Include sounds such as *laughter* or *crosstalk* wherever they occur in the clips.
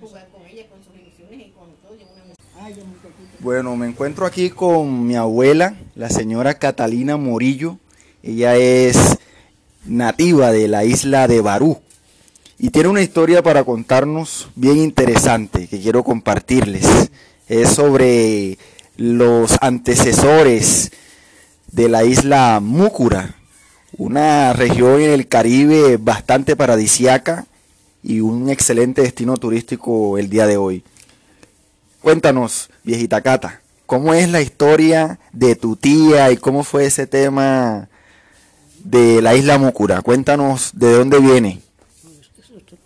jugar con ella, con sus ilusiones y con todo. y una mujer- Ay, yo muy poquito. Bueno, me encuentro aquí con mi abuela, la señora Catalina Morillo. Ella es nativa de la isla de Barú y tiene una historia para contarnos bien interesante que quiero compartirles. Es sobre los antecesores de la isla Múcura, una región en el Caribe bastante paradisiaca y un excelente destino turístico el día de hoy. Cuéntanos, viejita Cata, ¿cómo es la historia de tu tía y cómo fue ese tema de la isla Múcura? Cuéntanos de dónde viene.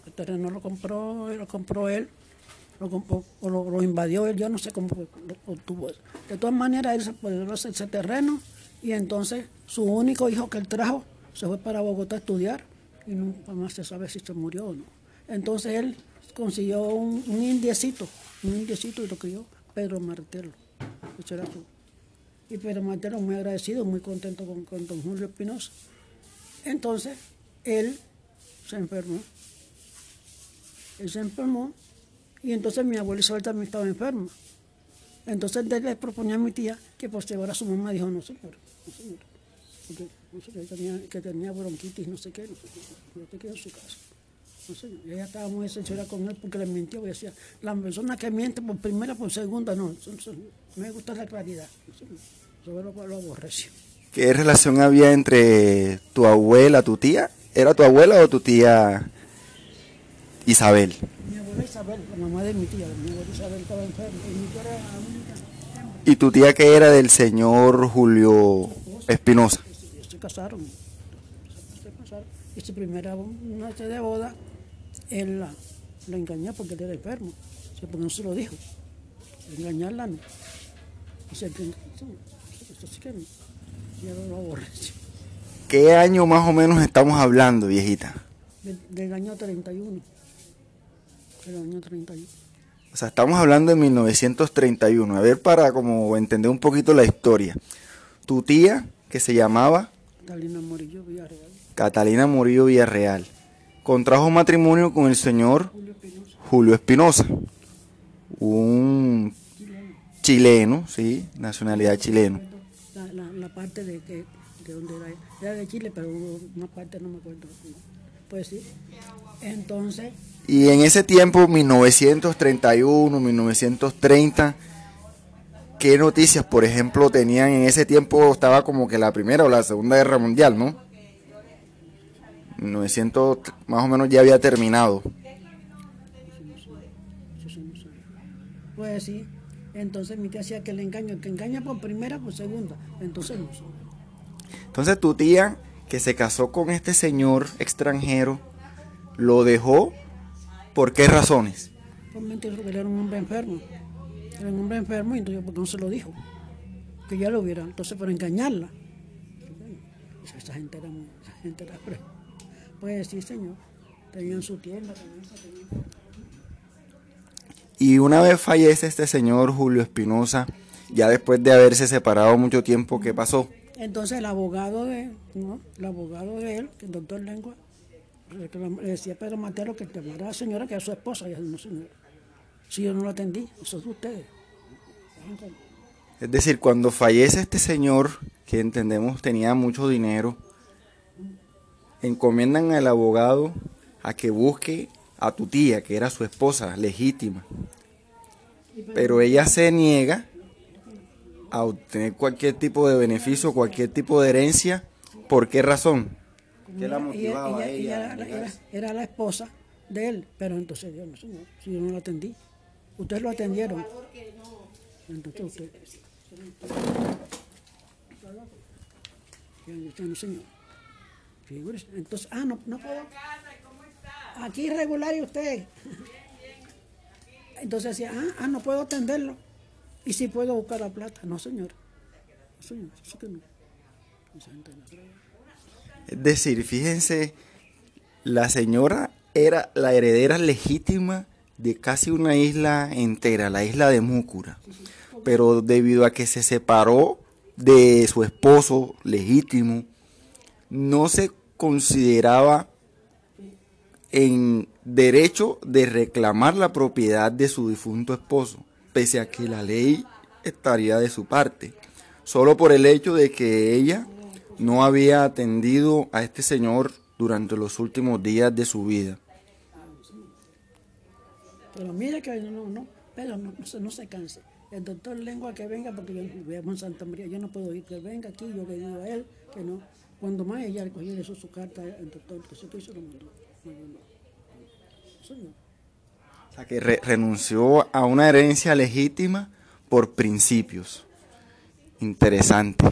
El terreno lo compró, lo compró él, lo, compró- lo, lo invadió él, yo no sé cómo lo obtuvo. De todas maneras, él se apoderó de ese terreno y entonces su único hijo que él trajo se fue para Bogotá a estudiar y nunca más se sabe si se murió o no. Entonces él consiguió un, un indiecito, un indiecito y lo crió Pedro Martelo. Ese era su- y Pedro Martelo muy agradecido, muy contento con, con don Julio Espinosa. Entonces, él se enfermó. Él se enfermó y entonces mi abuela Isabel también estaba enferma. Entonces le proponía a mi tía que por llevar a su mamá. Dijo, no señor, no señor. Porque no sé, que tenía, que tenía bronquitis, no sé qué, no sé qué. Yo te quedo en su casa. No ella estaba muy sincera con él porque le mintió. Y decía, la persona que miente por primera, por segunda, no. me gusta la claridad. No señor. Yo lo, lo aborreció. ¿Qué relación había entre tu abuela, tu tía? ¿Era tu abuela o tu tía Isabel? Mi abuela Isabel, la mamá de mi tía, mi abuela Isabel estaba enferma. Y mi tía era la única. ¿Y tu tía que era del señor Julio Espinosa? se casaron. Se casaron. Y su primera noche de boda, él la, la engañó porque él era enfermo. O sea, porque no se lo dijo. Engañarla no. O sea, que, eso sí que no. Ya lo aborreció. ¿Qué año más o menos estamos hablando, viejita? Del, del año 31. Del año 31. O sea, estamos hablando de 1931. A ver, para como entender un poquito la historia. Tu tía, que se llamaba Catalina Morillo Villarreal. Catalina Murillo Villarreal, contrajo matrimonio con el señor Julio Espinosa. Un chileno, sí, nacionalidad chileno. La, la, la parte de, que, de donde era, era de Chile, pero hubo una parte no me acuerdo. Pues sí. Entonces, Y en ese tiempo, 1931, 1930, ¿qué noticias, por ejemplo, tenían en ese tiempo? Estaba como que la Primera o la Segunda Guerra Mundial, ¿no? 1900 más o menos ya había terminado. pues sí. Entonces mi tía decía que le engaño, que engaña por primera, por segunda. Entonces no. Entonces tu tía, que se casó con este señor extranjero, lo dejó, ¿por qué razones? Por mentir, porque él era un hombre enfermo. Era un hombre enfermo y entonces porque no se lo dijo. Que ya lo hubiera. Entonces, para engañarla. Esa- gente era muy, esa gente era Pues sí, señor. Tenían su tienda, tenían esa, tenían- Y una vez fallece este señor Julio Espinosa, ya después de haberse separado mucho tiempo, ¿qué pasó? Entonces el abogado de, ¿no? el abogado de él, que el doctor Lengua, le decía a Pedro Matero que llamara a la señora que era su esposa. Y él, no, señor. Si yo no lo atendí, eso es de ustedes. Es decir, cuando fallece este señor, que entendemos tenía mucho dinero, encomiendan al abogado a que busque a tu tía, que era su esposa legítima. Pero ella se niega a obtener cualquier tipo de beneficio, cualquier tipo de herencia. ¿Por qué razón? ¿Qué la Ella- motivaba a ella- ella ella a era, era- era la esposa de él, pero entonces yo no, señor, si yo no lo atendí. Ustedes lo atendieron. Entonces usted. Yo no, señor. Figúrese. Entonces, ah, no, no puedo. Aquí regular y usted. *laughs* Entonces decía, ah, ah, no puedo atenderlo. Y si puedo buscar la plata. No, señor. No, señor, eso que no. Es decir, fíjense, la señora era la heredera legítima de casi una isla entera, la isla de Múcura. Pero debido a que se separó de su esposo legítimo, no se consideraba en derecho de reclamar la propiedad de su difunto esposo, pese a que la ley estaría de su parte, solo por el hecho de que ella no había atendido a este señor durante los últimos días de su vida. Pero mire que no, no, pero no, no, se, no se canse. El doctor lengua que venga, porque yo vivimos en Santa María, yo no puedo ir, que venga aquí, yo le digo a él que no. Cuando más ella le cogió eso su carta, el doctor que se hizo lo. O sea, que re- renunció a una herencia legítima por principios. Interesante.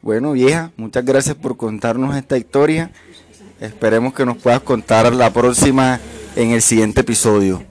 Bueno, vieja, muchas gracias por contarnos esta historia. Esperemos que nos puedas contar la próxima en el siguiente episodio.